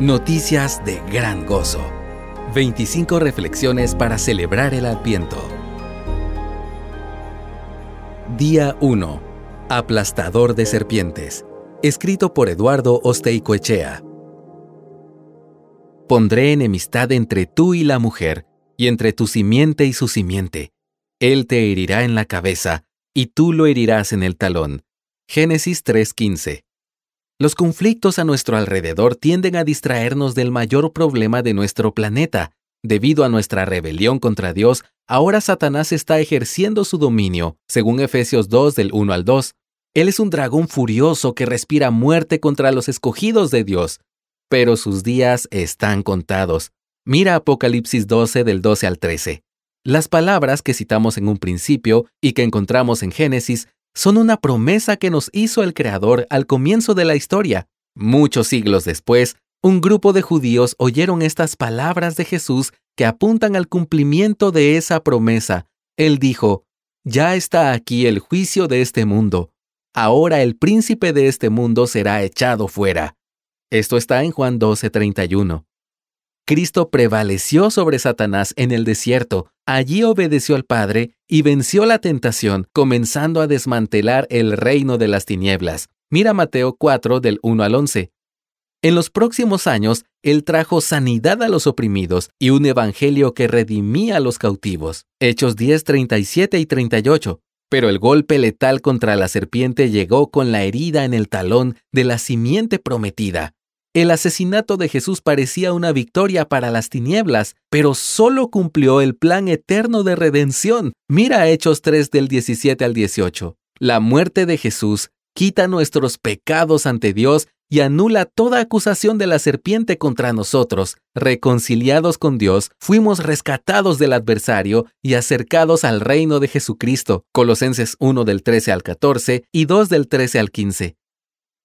Noticias de gran gozo. 25 reflexiones para celebrar el Adviento. Día 1. Aplastador de serpientes. Escrito por Eduardo Osteicoechea. Pondré enemistad entre tú y la mujer, y entre tu simiente y su simiente. Él te herirá en la cabeza, y tú lo herirás en el talón. Génesis 3:15. Los conflictos a nuestro alrededor tienden a distraernos del mayor problema de nuestro planeta. Debido a nuestra rebelión contra Dios, ahora Satanás está ejerciendo su dominio, según Efesios 2 del 1 al 2. Él es un dragón furioso que respira muerte contra los escogidos de Dios. Pero sus días están contados. Mira Apocalipsis 12 del 12 al 13. Las palabras que citamos en un principio y que encontramos en Génesis son una promesa que nos hizo el Creador al comienzo de la historia. Muchos siglos después, un grupo de judíos oyeron estas palabras de Jesús que apuntan al cumplimiento de esa promesa. Él dijo, Ya está aquí el juicio de este mundo. Ahora el príncipe de este mundo será echado fuera. Esto está en Juan 12:31. Cristo prevaleció sobre Satanás en el desierto, allí obedeció al Padre y venció la tentación, comenzando a desmantelar el reino de las tinieblas. Mira Mateo 4 del 1 al 11. En los próximos años, Él trajo sanidad a los oprimidos y un evangelio que redimía a los cautivos. Hechos 10, 37 y 38. Pero el golpe letal contra la serpiente llegó con la herida en el talón de la simiente prometida. El asesinato de Jesús parecía una victoria para las tinieblas, pero solo cumplió el plan eterno de redención. Mira Hechos 3 del 17 al 18. La muerte de Jesús quita nuestros pecados ante Dios y anula toda acusación de la serpiente contra nosotros. Reconciliados con Dios, fuimos rescatados del adversario y acercados al reino de Jesucristo. Colosenses 1 del 13 al 14 y 2 del 13 al 15.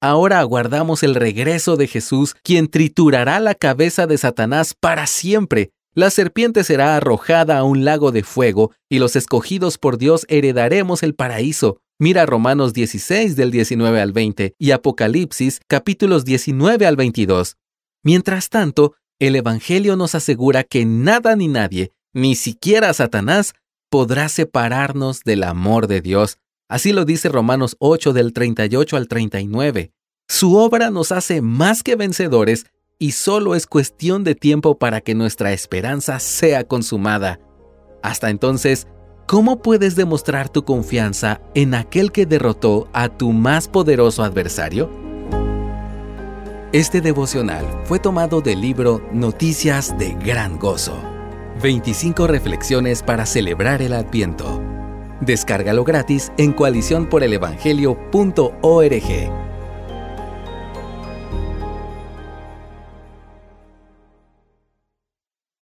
Ahora aguardamos el regreso de Jesús, quien triturará la cabeza de Satanás para siempre. La serpiente será arrojada a un lago de fuego y los escogidos por Dios heredaremos el paraíso. Mira Romanos 16 del 19 al 20 y Apocalipsis capítulos 19 al 22. Mientras tanto, el Evangelio nos asegura que nada ni nadie, ni siquiera Satanás, podrá separarnos del amor de Dios. Así lo dice Romanos 8 del 38 al 39. Su obra nos hace más que vencedores y solo es cuestión de tiempo para que nuestra esperanza sea consumada. Hasta entonces, ¿cómo puedes demostrar tu confianza en aquel que derrotó a tu más poderoso adversario? Este devocional fue tomado del libro Noticias de Gran Gozo. 25 reflexiones para celebrar el Adviento. Descárgalo gratis en coaliciónporelevangelio.org.